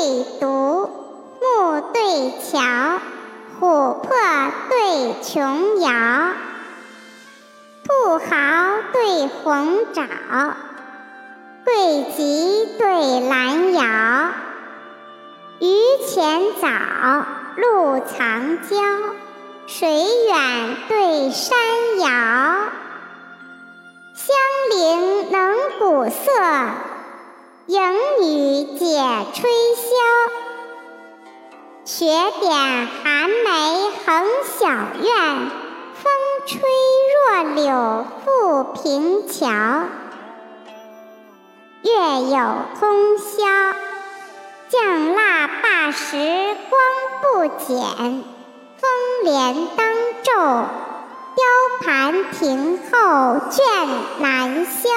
对独，木对桥，琥珀对琼瑶，兔毫对红枣，桂吉对兰瑶，鱼潜藻，露藏娇，水远对山遥，香菱能鼓瑟。迎雨解吹箫，雪点寒梅横小院，风吹弱柳复平桥。月有空宵，降蜡罢时光不减，风帘当昼，雕盘停后倦难消。